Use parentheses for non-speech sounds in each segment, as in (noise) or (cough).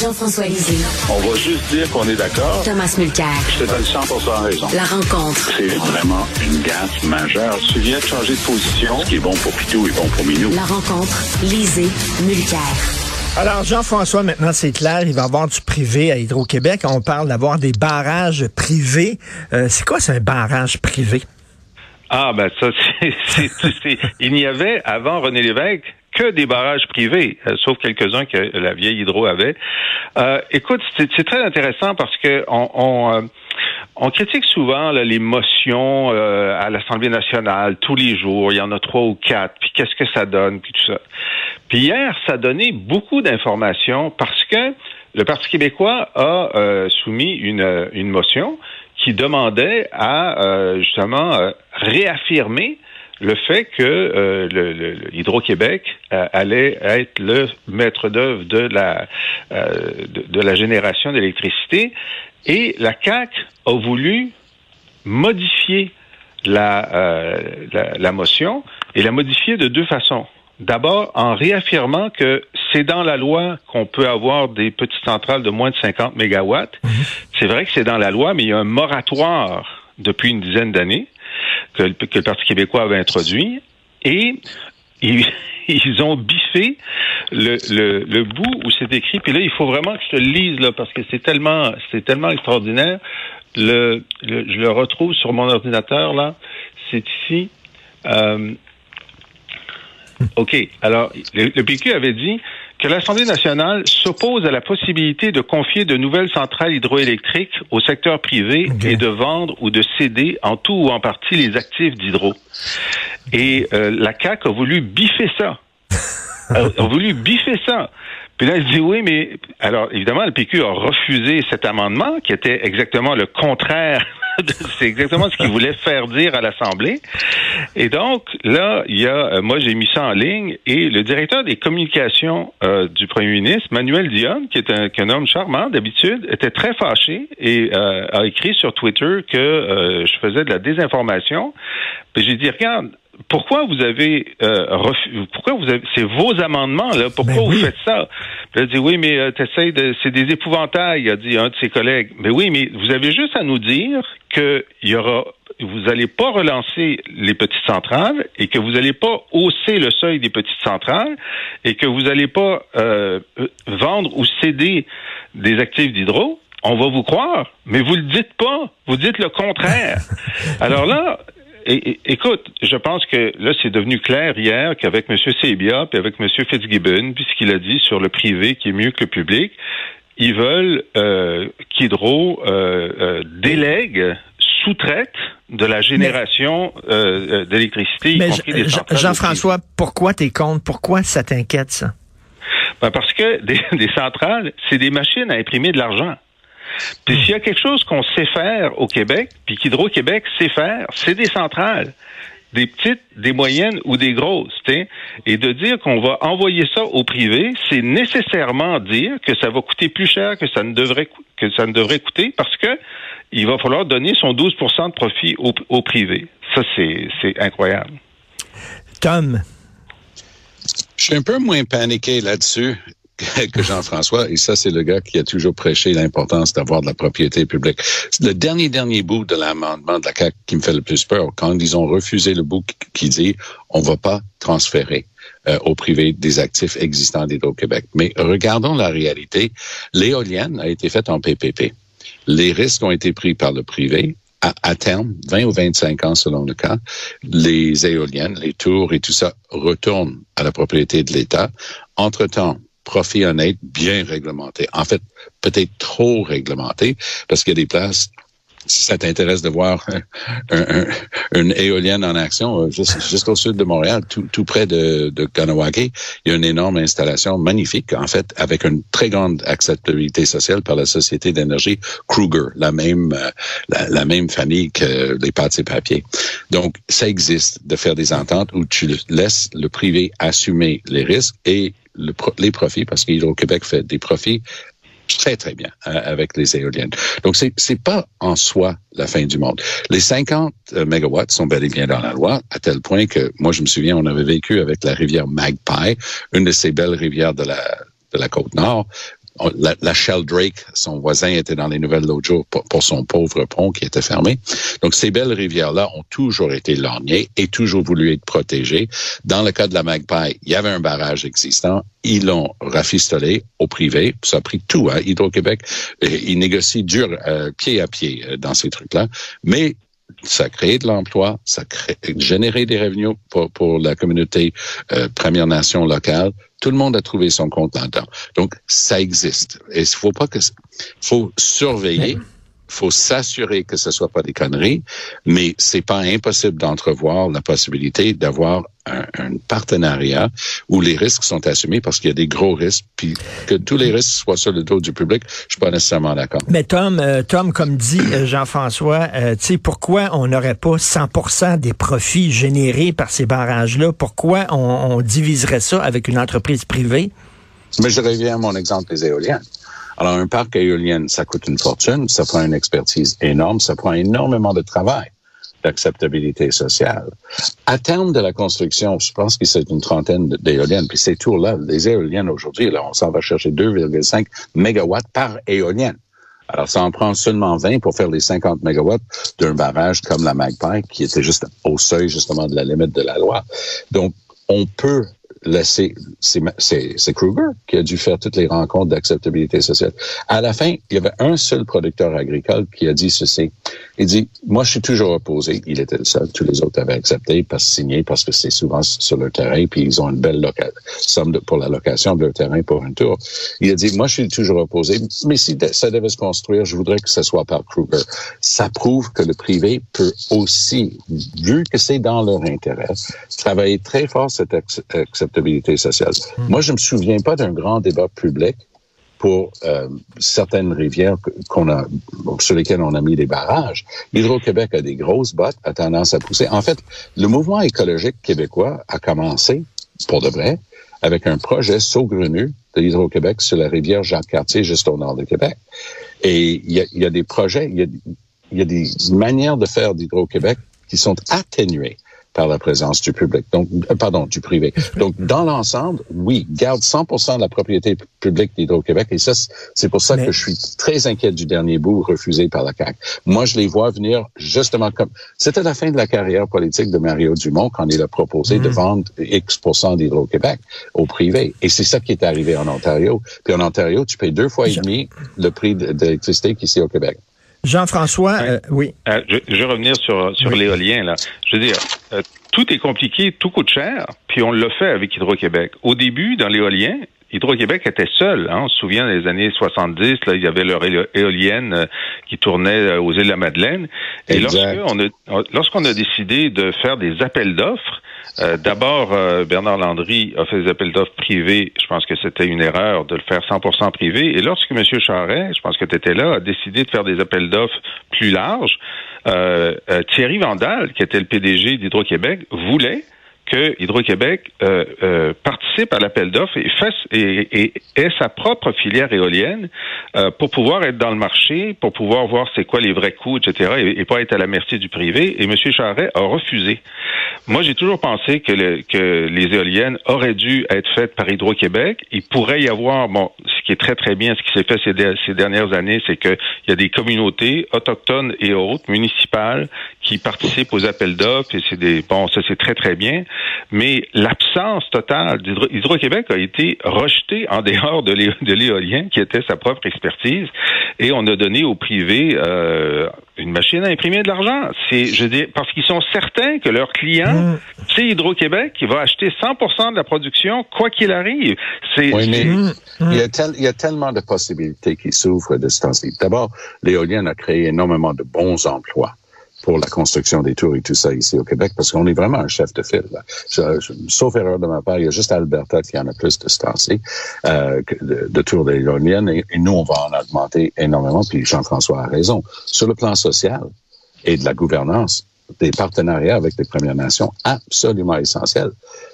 Jean-François Lisée. On va juste dire qu'on est d'accord. Thomas Mulcair. Je te donne 100% raison. La rencontre. C'est vraiment une gaffe majeure. Tu viens de changer de position. Ce qui est bon pour Pitou est bon pour Minou. La rencontre. Lisée. Mulcair. Alors, Jean-François, maintenant, c'est clair, il va y avoir du privé à Hydro-Québec. On parle d'avoir des barrages privés. Euh, c'est quoi, c'est un barrage privé? Ah, ben ça, (laughs) c'est... Il n'y avait, avant René Lévesque, que des barrages privés, euh, sauf quelques-uns que la vieille Hydro avait. Euh, écoute, c'est très intéressant parce que on, euh, critique souvent les motions à l'Assemblée nationale tous les jours. Il y en a trois ou quatre. Puis qu'est-ce que ça donne, puis tout ça. Puis hier, ça donnait beaucoup d'informations parce que le Parti québécois a soumis une motion qui demandait à justement réaffirmer le fait que euh, le, Hydro-Québec euh, allait être le maître d'œuvre de la euh, de, la génération d'électricité et la CAC a voulu modifier la, la, la motion et la modifier de deux façons. D'abord, en réaffirmant que c'est dans la loi qu'on peut avoir des petites centrales de moins de 50 mégawatts. Mhm. C'est vrai que c'est dans la loi, mais il y a un moratoire depuis une dizaine d'années que le, Parti québécois avait introduit et ils, (laughs) ils ont biffé le, le, le bout où c'est écrit. Puis là, il faut vraiment que je te le lise là, parce que c'est tellement, c'est tellement extraordinaire. Le, je le retrouve sur mon ordinateur là. C'est ici. Euh, OK. Alors, le, le PQ avait dit que l'Assemblée nationale s'oppose à la possibilité de confier de nouvelles centrales hydroélectriques au secteur privé et de vendre ou de céder en tout ou en partie les actifs d'hydro. Et euh, la CAC a voulu biffer ça. (laughs) a, voulu biffer ça. Puis là, il dit oui, mais alors évidemment, le PQ a refusé cet amendement qui était exactement le contraire (laughs) c'est exactement ce qu'il voulait faire dire à l'Assemblée. Et donc, là, il y a, euh, moi, j'ai mis ça en ligne et le directeur des communications euh, du premier ministre, Manuel Dion, qui est un, homme charmant d'habitude, était très fâché et euh, a écrit sur Twitter que je faisais de la désinformation. J'ai dit, regarde, pourquoi vous avez euh, pourquoi vous avez c'est vos amendements là pourquoi ben vous faites ça? Il a dit oui mais euh, de c'est des épouvantails a dit un de ses collègues mais oui mais vous avez juste à nous dire que y aura vous n'allez pas relancer les petites centrales et que vous n'allez pas hausser le seuil des petites centrales et que vous n'allez pas euh, vendre ou céder des actifs d'hydro, on va vous croire, mais vous le dites pas. Vous dites le contraire. (laughs) Alors là, écoute, je pense que là, c'est devenu clair hier qu'avec M. Sebia puis avec M. Fitzgibbon, puis ce qu'il a dit sur le privé qui est mieux que le public, ils veulent euh, qu'Hydro euh, euh, délègue sous-traite de la génération euh, d'électricité, Jean-François, pourquoi t'es contre? Pourquoi ça t'inquiète, ça? Ben parce que des (laughs) centrales, c'est des machines à imprimer de l'argent. Puis s'il y a quelque chose qu'on sait faire au Québec, puis qu'Hydro-Québec sait faire, c'est des centrales des petites, des moyennes ou des grosses. Et de dire qu'on va envoyer ça au privé, c'est nécessairement dire que ça va coûter plus cher que ça ne devrait que ça ne devrait coûter parce que il va falloir donner son 12% de profit au, au privé. Ça, c'est incroyable. Tom. Je suis un peu moins paniqué là-dessus. Que Jean-François, et ça, c'est le gars qui a toujours prêché l'importance d'avoir de la propriété publique. Le dernier, dernier bout de l'amendement de la CAQ qui me fait le plus peur, quand ils ont refusé le bout qui dit on va pas transférer euh, au privé des actifs existants d'Hydro-Québec. Mais regardons la réalité. L'éolienne a été faite en PPP. Les risques ont été pris par le privé. À, à, terme, 20 ou 25 ans selon le cas, les éoliennes, les tours et tout ça retournent à la propriété de l'État. Entre-temps, profit honnête, bien réglementé. En fait, peut-être trop réglementé, parce qu'il y a des places si ça t'intéresse de voir un, une éolienne en action, euh, juste, au sud de Montréal, tout, tout près de, de Kanawake, il y a une énorme installation magnifique, en fait, avec une très grande acceptabilité sociale par la société d'énergie Kruger, la même, euh, la, même famille que les pâtes et papiers. Donc, ça existe de faire des ententes où tu laisses le privé assumer les risques et les profits, parce qu'Hydro-Québec fait des profits très, très bien euh, avec les éoliennes. Donc, c'est c'est pas en soi la fin du monde. Les 50 euh, mégawatts sont bel et bien dans la loi, à tel point que, moi, je me souviens, on avait vécu avec la rivière Magpie, une de ces belles rivières de la, de la côte nord, la, la, Sheldrake, son voisin, était dans les nouvelles l'autre jour pour, pour, son pauvre pont qui était fermé. Donc, ces belles rivières-là ont toujours été lorgnées et toujours voulu être protégées. Dans le cas de la Magpie, il y avait un barrage existant. Ils l'ont rafistolé au privé. Ça a pris tout. Hein. Hydro-Québec, ils négocient dur, euh, pied à pied euh, dans ces trucs-là. Mais ça a créé de l'emploi, ça a généré des revenus pour, pour la communauté euh, Première Nation locale. Tout le monde a trouvé son compte là-dedans. Donc, ça existe. Et il faut pas que, faut surveiller faut s'assurer que ce soit pas des conneries, mais c'est pas impossible d'entrevoir la possibilité d'avoir un, un, partenariat où les risques sont assumés parce qu'il y a des gros risques, puis que tous les risques soient sur le dos du public, je suis pas nécessairement d'accord. Mais Tom, euh, Tom, comme dit euh, Jean-François, euh, tu sais, pourquoi on n'aurait pas 100% des profits générés par ces barrages-là? Pourquoi on, on diviserait ça avec une entreprise privée? Mais je reviens à mon exemple des éoliennes. Alors, un parc éolien, ça coûte une fortune, ça prend une expertise énorme, ça prend énormément de travail d'acceptabilité sociale. À terme de la construction, je pense que c'est une trentaine d'éoliennes, puis ces tours-là, les éoliennes aujourd'hui, là, on s'en va chercher 2,5 mégawatts par éolienne. Alors, ça en prend seulement 20 pour faire les 50 mégawatts d'un barrage comme la Magpie, qui était juste au seuil, justement, de la limite de la loi. Donc, on peut c'est Kruger qui a dû faire toutes les rencontres d'acceptabilité sociale. À la fin, il y avait un seul producteur agricole qui a dit ceci. Il dit, moi, je suis toujours opposé. Il était le seul. Tous les autres avaient accepté, parce signé, parce que c'est souvent sur leur terrain, puis ils ont une belle somme de, pour la location de leur terrain pour un tour. Il a dit, moi, je suis toujours opposé, mais si ça devait se construire, je voudrais que ce soit par Kruger. Ça prouve que le privé peut aussi, vu que c'est dans leur intérêt, travailler très fort cette acceptabilité sociale. Hmm. Moi, je me souviens pas d'un grand débat public pour euh, certaines rivières qu'on a, sur lesquelles on a mis des barrages. Hydro-Québec a des grosses bottes, a tendance à pousser. En fait, le mouvement écologique québécois a commencé, pour de vrai, avec un projet saugrenu de Hydro-Québec sur la rivière Jacques-Cartier, juste au nord de Québec. Et il y a, y a, des projets, il y a, y a des manières de faire d'Hydro-Québec qui sont atténuées par la présence du public, donc euh, pardon, du privé. Donc dans l'ensemble, oui, garde 100% de la propriété publique d'Hydro-Québec et ça c'est pour ça que je suis très inquiet du dernier bout refusé par la CAQ. Moi, je les vois venir justement comme c'était la fin de la carrière politique de Mario Dumont quand il a proposé de mm. vendre X% d'Hydro-Québec au privé et c'est ça qui est arrivé en Ontario. Puis en Ontario, tu payes deux fois et demi le prix d'électricité qu'ici au Québec. Jean-François, euh, oui. Euh, je, je, vais revenir sur, sur l'éolien. Là. Je veux dire, euh, tout est compliqué, tout coûte cher, puis on le fait avec Hydro-Québec. Au début, dans l'éolien, Hydro-Québec était seul. Hein. On se souvient des années 70, là, il y avait leur éolienne euh, qui tournait aux îles de la Madeleine. Et lorsqu'on a, lorsqu'on a décidé de faire des appels d'offres, euh, D'abord, euh, Bernard Landry a fait des appels d'offres privés. Je pense que c'était une erreur de le faire 100% privé. Et lorsque M. Charret, je pense que tu étais là, a décidé de faire des appels d'offres plus larges, euh, euh Thierry Vandal, qui était le PDG d'Hydro-Québec, voulait que Hydro-Québec euh, euh, participe à l'appel d'offres et, fasse, et, ait sa propre filière éolienne euh, pour pouvoir être dans le marché, pour pouvoir voir c'est quoi les vrais coûts, etc., et, pas être à la merci du privé. Et M. Charret a refusé. Moi, j'ai toujours pensé que, le, que les éoliennes auraient dû être faites par Hydro-Québec. Il pourrait y avoir, bon, ce qui est très, très bien, ce qui s'est fait ces, ces dernières années, c'est qu'il y a des communautés autochtones et autres, municipales, qui participent aux appels d'offres, et c'est des, bon, ça c'est très, très bien mais l'absence totale d'Hydro-Québec a été rejetée en dehors de l'éolien, qui était sa propre expertise, et on a donné au privé euh, une machine à imprimer de l'argent. C'est, je dis, parce qu'ils sont certains que leur client, mmh. c'est Hydro-Québec, qui va acheter 100% de la production, quoi qu'il arrive. C'est, oui, mais mmh. il, y a il, y a tellement de possibilités qui s'ouvrent de ce temps-ci. D'abord, l'éolien a créé énormément de bons emplois pour la construction des tours et tout ça ici au Québec, parce qu'on est vraiment un chef de file. sauf erreur de ma part, il y a juste Alberta qui en a plus de stancés euh, de, de tours d'éoliennes, et, et nous, on va en augmenter énormément, puis Jean-François a raison. Sur le plan social et de la gouvernance, des partenariats avec les Premières Nations absolument essentiels,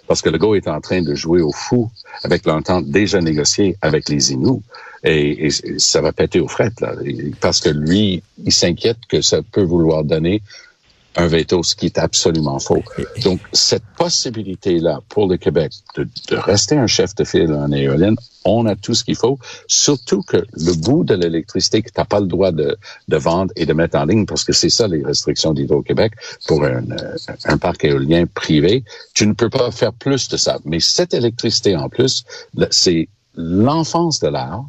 parce que le GO est en train de jouer au fou avec l'entente déjà négociée avec les Inuits et, ça va péter aux frettes, là, parce que lui, il s'inquiète que ça peut vouloir donner un veto, ce qui est absolument faux. Donc, cette possibilité-là pour le Québec de, de rester un chef de file en éolienne, on a tout ce qu'il faut, surtout que le bout de l'électricité que tu n'as pas le droit de, de, vendre et de mettre en ligne, parce que c'est ça les restrictions d'Hydro-Québec pour un, euh, un, parc éolien privé, tu ne peux pas faire plus de ça. Mais cette électricité en plus, c'est l'enfance de l'art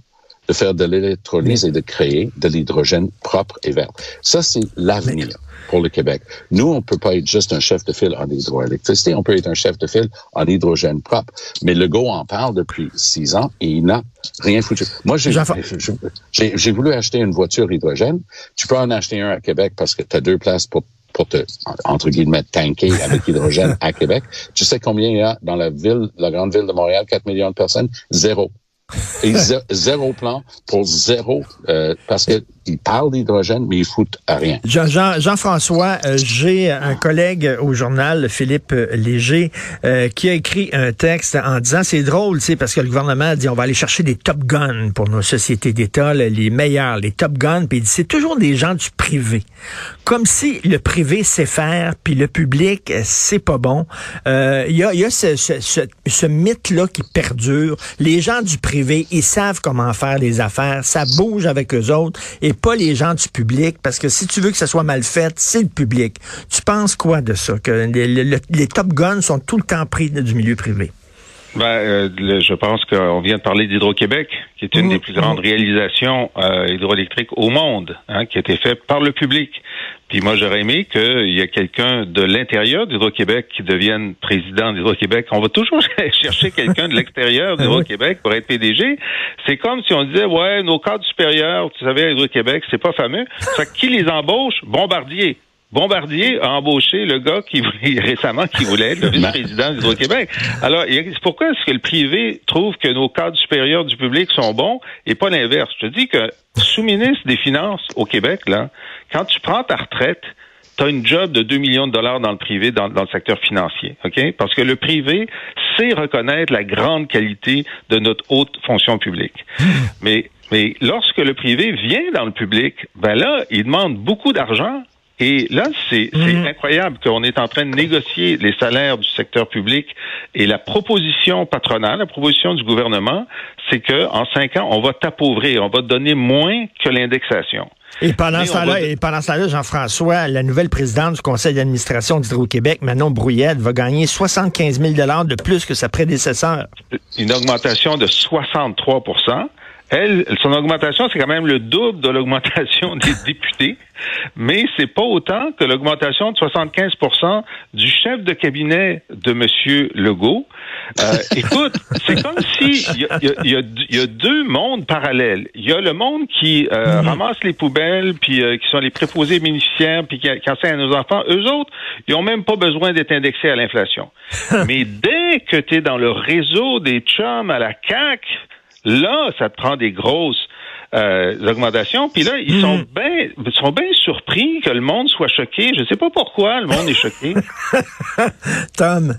de faire de l'électrolyse et de créer de l'hydrogène propre et vert. Ça, c'est l'avenir pour le Québec. Nous, on peut pas être juste un chef de file en hydroélectricité, on peut être un chef de file en hydrogène propre. Mais le Legault en parle depuis six ans et il n'a rien foutu. Moi, j'ai voulu acheter une voiture hydrogène. Tu peux en acheter un à Québec parce que tu as deux places pour pour te, entre guillemets, tanker avec (laughs) hydrogène à Québec. Tu sais combien il y a dans la ville, la grande ville de Montréal, 4 millions de personnes? Zéro. Et zéro plan pour zéro, euh, parce que il parle d'hydrogène, mais il fout à rien. Jean-François, euh, j'ai un collègue au journal, Philippe Léger, euh, qui a écrit un texte en disant, c'est drôle, c'est parce que le gouvernement a dit, on va aller chercher des top guns pour nos sociétés d'État, les meilleurs, les top guns, puis il dit, c'est toujours des gens du privé. Comme si le privé sait faire, puis le public, c'est pas bon. Euh, il y a, y a ce, ce, ce, ce mythe-là qui perdure. Les gens du privé, ils savent comment faire les affaires, ça bouge avec eux autres, et pas les gens du public, parce que si tu veux que ça soit mal fait, c'est le public. Tu penses quoi de ça? Que les, top guns sont tout le temps pris du milieu privé? Ben, euh, je pense qu'on vient de parler d'Hydro-Québec, qui est une des mmh. plus grandes réalisations euh, hydroélectriques au monde, hein, qui a été faite par le public. Puis moi, j'aurais aimé qu'il y ait quelqu'un de l'intérieur d'Hydro-Québec qui devienne président d'Hydro-Québec. On va toujours (laughs) chercher quelqu'un de l'extérieur d'Hydro-Québec pour être PDG. C'est comme si on disait, ouais, nos cadres supérieurs, tu savais, Hydro-Québec, c'est pas fameux. Ça, qui les embauche? Bombardier. Bombardier a embauché le gars qui voulait (laughs) récemment qui voulait être le vice-président d'Hydro-Québec. Alors, pourquoi est-ce que le privé trouve que nos cadres supérieurs du public sont bons et pas l'inverse? Je te dis que sous-ministre des Finances au Québec, là, quand tu prends ta retraite, tu as une job de 2 millions de dollars dans le privé, dans, le secteur financier. OK? Parce que le privé sait reconnaître la grande qualité de notre haute fonction publique. Mais, mais lorsque le privé vient dans le public, ben là, il demande beaucoup d'argent et là, c'est mm. incroyable qu'on est en train de négocier les salaires du secteur public et la proposition patronale, la proposition du gouvernement, c'est que en cinq ans, on va t'appauvrir, on va te donner moins que l'indexation. Et pendant ce temps-là, et pendant ce temps-là, Jean-François, la nouvelle présidente du conseil d'administration d'Hydro-Québec, Manon Brouillette, va gagner 75 000 de plus que sa prédécesseur. Une augmentation de 63 elle, son augmentation, c'est quand même le double de l'augmentation (laughs) des députés, mais c'est pas autant que l'augmentation de 75% du chef de cabinet de M. Legault. Euh, (laughs) écoute, c'est comme si il y a, y, a, y a, deux mondes parallèles. Il y a le monde qui euh, mm-hmm. ramasse les poubelles, puis euh, qui sont les préposés bénéficiaires, puis qui, qui enseignent à nos enfants. Eux autres, ils ont même pas besoin d'être indexés à l'inflation. (laughs) mais dès que tu es dans le réseau des chums à la CAQ, Là, ça te prend des grosses euh, augmentations. Puis là, ils sont hmm. bien sont bien surpris que le monde soit choqué. Je sais pas pourquoi le monde est choqué. (laughs) Tom.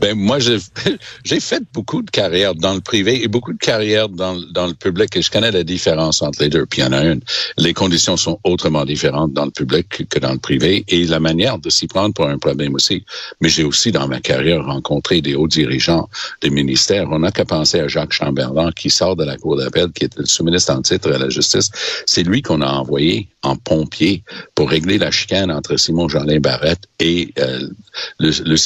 Ben moi, (laughs) j'ai fait beaucoup de carrières dans le privé et beaucoup de carrières dans, dans le public et je connais la différence entre les deux. Puis il y en a une. Les conditions sont autrement différentes dans le public que dans le privé et la manière de s'y prendre pour un problème aussi. Mais j'ai aussi dans ma carrière rencontré des hauts dirigeants des ministères. On n'a qu'à penser à Jacques Chamberlain qui sort de la cour d'appel, qui est le sous-ministre en titre à la justice. C'est lui qu'on a envoyé en pompier pour régler la chicane entre Simon Jeanlin Barrette et euh, le,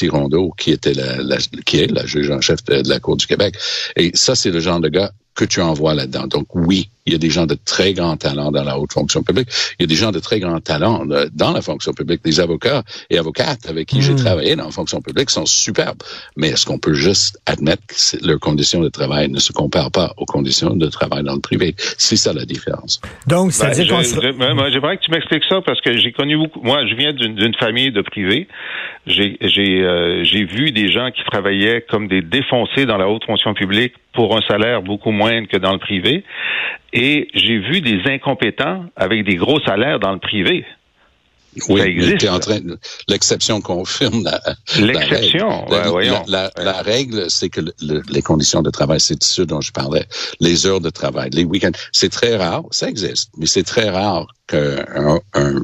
qui était la, qui est la juge en chef de la Cour du Québec. Et ça, c'est le genre de gars que tu envoies là-dedans. Donc oui, il y a des gens de très grands talents dans la haute fonction publique. Il y a des gens de très grands talents euh, dans la fonction publique. Des avocats et avocates avec qui j'ai hmm. travaillé dans la fonction publique sont superbes. Mais est-ce qu'on peut juste admettre que leurs conditions de travail ne se comparent pas aux conditions de travail dans le privé? C'est ça la différence. Donc, ça ben, J'aimerais que tu m'expliques ça parce que j'ai connu beaucoup. Moi, je viens d'une famille de privés. J'ai euh, j'ai vu des gens qui travaillaient comme des défoncés dans la haute fonction publique pour un salaire beaucoup que dans le privé. Et j'ai vu des incompétents avec des gros salaires dans le privé. Oui, existe. en train l'exception confirme la l'exception. La, voyons. La, règle, c'est que les conditions de travail, c'est ce dont je parlais, les heures de travail, les week-ends, c'est très rare, ça existe, mais c'est très rare qu'un un, un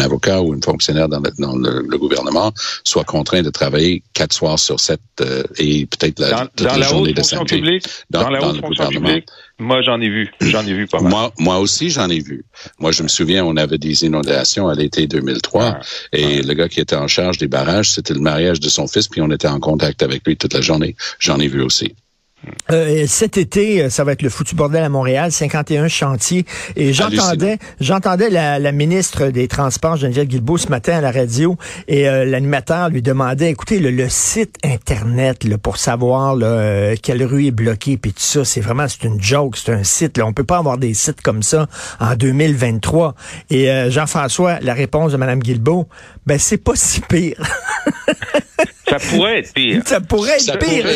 avocat ou un fonctionnaire dans le, dans le, le gouvernement soit contraint de travailler quatre soirs sur sept euh, et peut-être la, Dans, toute dans la la journée haute de samedi. publique, Dans- dans, la dans haute fonction gouvernement. publique, moi j'en ai vu, j'en ai vu pas mal. Moi, moi aussi, j'en ai vu. Moi, je me souviens, on avait des inondations à l'été 2003 Ouais. et le gars qui était en charge des barrages, c'était le mariage de son fils, puis on était en contact avec lui toute la journée. J'en ai vu aussi. Euh, cet été, euh, ça va être le foutu bordel à Montréal, 51 chantiers. Et j'entendais, j'entendais la, la ministre des Transports, Geneviève Guilbeault, ce matin à la radio, et euh, l'animateur lui demandait, écoutez, le, le site Internet là, pour savoir là, euh, quelle rue est bloquée, puis tout ça, c'est vraiment, c'est une joke, c'est un site. Là. On peut pas avoir des sites comme ça en 2023. Et Jean-François, la réponse de Mme Guilbeault, ben c'est pas si pire. Ça pourrait être pire. ça pourrait être Ça pire.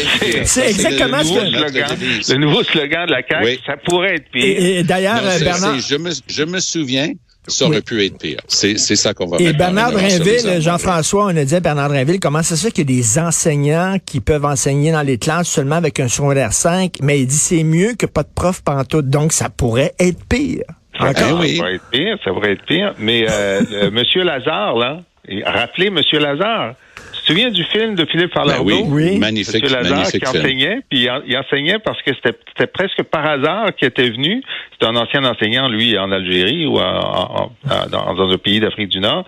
C'est exactement le ce que... slogan, le nouveau slogan de la CAQ, Oui. ça pourrait être pire. Et, et d'ailleurs, Bernard... je, me, je me souviens, ça aurait Oui. pu être pire. C'est c'est ça qu'on va Et Bernard Drinville. Jean-François, on a dit à Bernard Drinville, comment ça se fait qu'il y a des enseignants qui peuvent enseigner dans les classes seulement avec un secondaire 5, mais il dit c'est mieux que pas de prof pantoute, donc ça pourrait être pire. Ça, Encore? Oui. ça pourrait être pire, ça pourrait être pire. Mais euh, (laughs) euh, Monsieur Lazare, là, et rappelez Monsieur Lazare. Tu te souviens du film de Philippe Farlardeau? Ben oui, Oui. magnifique, Monsieur Lazare magnifique qui film. enseignait, puis il, en- il enseignait parce que c'était presque par hasard qu'il était venu. C'était un ancien enseignant, lui, en Algérie ou en- en- en- dans, dans un pays d'Afrique du Nord.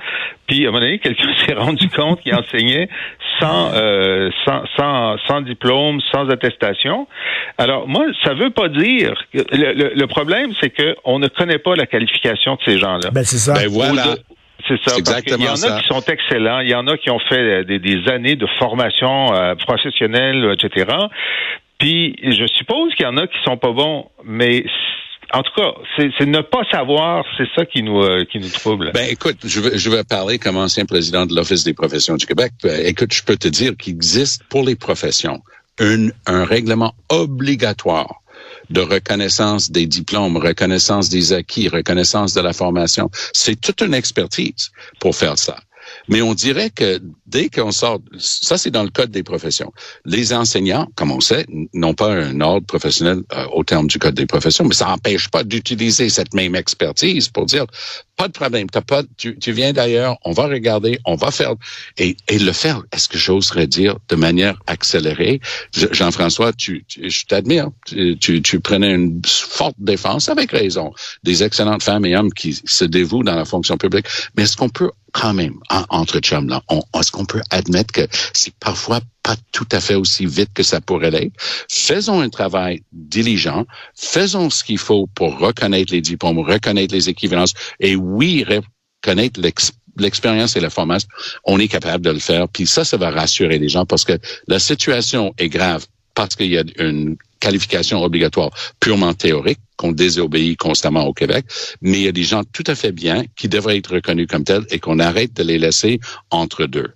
Puis à un moment donné, quelqu'un (laughs) s'est rendu compte qu'il enseignait sans, euh, sans, sans, sans diplôme, sans attestation. Alors moi, ça veut pas dire. que- Le, le- le problème, c'est que on ne connaît pas la qualification de ces gens-là. Ben c'est ça. Ben voilà. Ou de- C'est ça. Parce qu'il y exactement en ça. a qui sont excellents. Il y en a qui ont fait euh, des, des années de formation euh, professionnelle, etc. Puis je suppose qu'il y en a qui sont pas bons, mais en tout cas, c'est ne pas savoir, c'est ça qui nous euh, qui nous trouble. Ben écoute, je vais, je vais parler comme ancien président de l'Office des professions du Québec. Ben, écoute, je peux te dire qu'il existe pour les professions une, un règlement obligatoire de reconnaissance des diplômes, reconnaissance des acquis, reconnaissance de la formation. C'est toute une expertise pour faire ça. Mais on dirait que dès qu'on sort, ça c'est dans le code des professions. Les enseignants, comme on sait, n'ont pas un ordre professionnel euh, au terme du code des professions, mais ça n'empêche pas d'utiliser cette même expertise pour dire pas de problème, t'as pas, tu, tu viens d'ailleurs, on va regarder, on va faire et, et le faire. Est-ce que j'oserais dire de manière accélérée Je- Jean-François, tu, tu- je t'admire, tu, tu, tu prenais une forte défense avec raison des excellentes femmes et hommes qui se dévouent dans la fonction publique. Mais est-ce qu'on peut quand même, en- entre chums là, est-ce qu'on peut admettre que c'est parfois pas tout à fait aussi vite que ça pourrait l'être? Faisons un travail diligent, faisons ce qu'il faut pour reconnaître les diplômes, reconnaître les équivalences, et oui, reconnaître l'ex- l'expérience et la formation. On est capable de le faire, puis ça, ça va rassurer les gens parce que la situation est grave parce qu'il y a une qualification obligatoire purement théorique qu'on désobéit constamment au Québec, mais il y a des gens tout à fait bien qui devraient être reconnus comme tels et qu'on arrête de les laisser entre deux.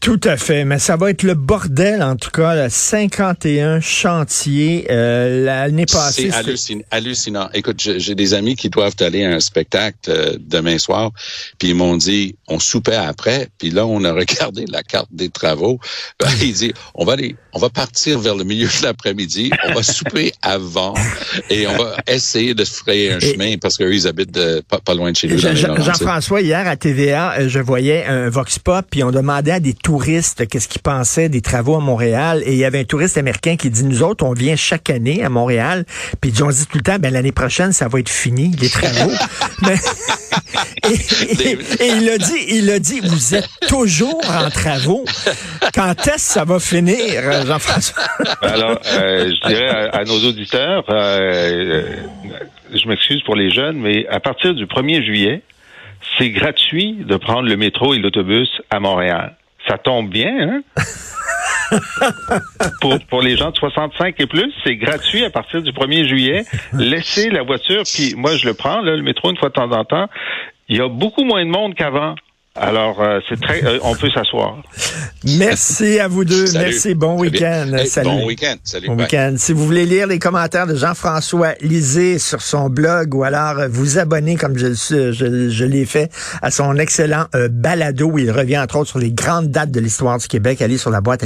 Tout à fait, mais ça va être le bordel en tout cas, là, 51 chantiers euh, l'année passée. C'est hallucinant, hallucinant. Écoute, j'ai des amis qui doivent aller à un spectacle euh, demain soir, puis ils m'ont dit, on soupait après, puis là on a (laughs) regardé la carte des travaux. Ben, ils disent, on va aller, on va partir vers le milieu de l'après-midi, on va souper avant et on va essayer de se frayer un Et- chemin parce qu'eux ils habitent de, pas, pas loin de chez nous. Jean-. Jean-François, hier à TVA, euh, je voyais un Vox Pop, puis on demandait à des touristes qu'est-ce qu'ils pensaient des travaux à Montréal? Et il y avait un touriste américain qui dit, nous autres, on vient chaque année à Montréal, puis ils ont dit tout le temps, ben l'année prochaine, ça va être fini, les travaux. (laughs) Mais- et, et- et il a dit, il a dit, vous êtes toujours en travaux. Quand est-ce que ça va finir, Jean-François? Alors, euh, je dirais à, à nos auditeurs, euh, euh, je m'excuse pour les jeunes, mais à partir du 1er juillet, c'est gratuit de prendre le métro et l'autobus à Montréal. Ça tombe bien, hein? (laughs) pour, pour les gens de 65 et plus, c'est gratuit à partir du 1er juillet. Laissez la voiture, puis moi je le prends, là, le métro une fois de temps en temps. Il y a beaucoup moins de monde qu'avant. Alors, euh, c'est très, euh, on peut s'asseoir. Merci à vous deux. Salut. Merci. Bon week-end. Hey, Salut. Bon week-end. Salut. Bon week-end. Si vous voulez lire les commentaires de Jean-François, lisez sur son blog ou alors euh, vous abonner, comme je l'ai fait, à son excellent euh, balado où il revient entre autres sur les grandes dates de l'histoire du Québec. Allez sur la boîte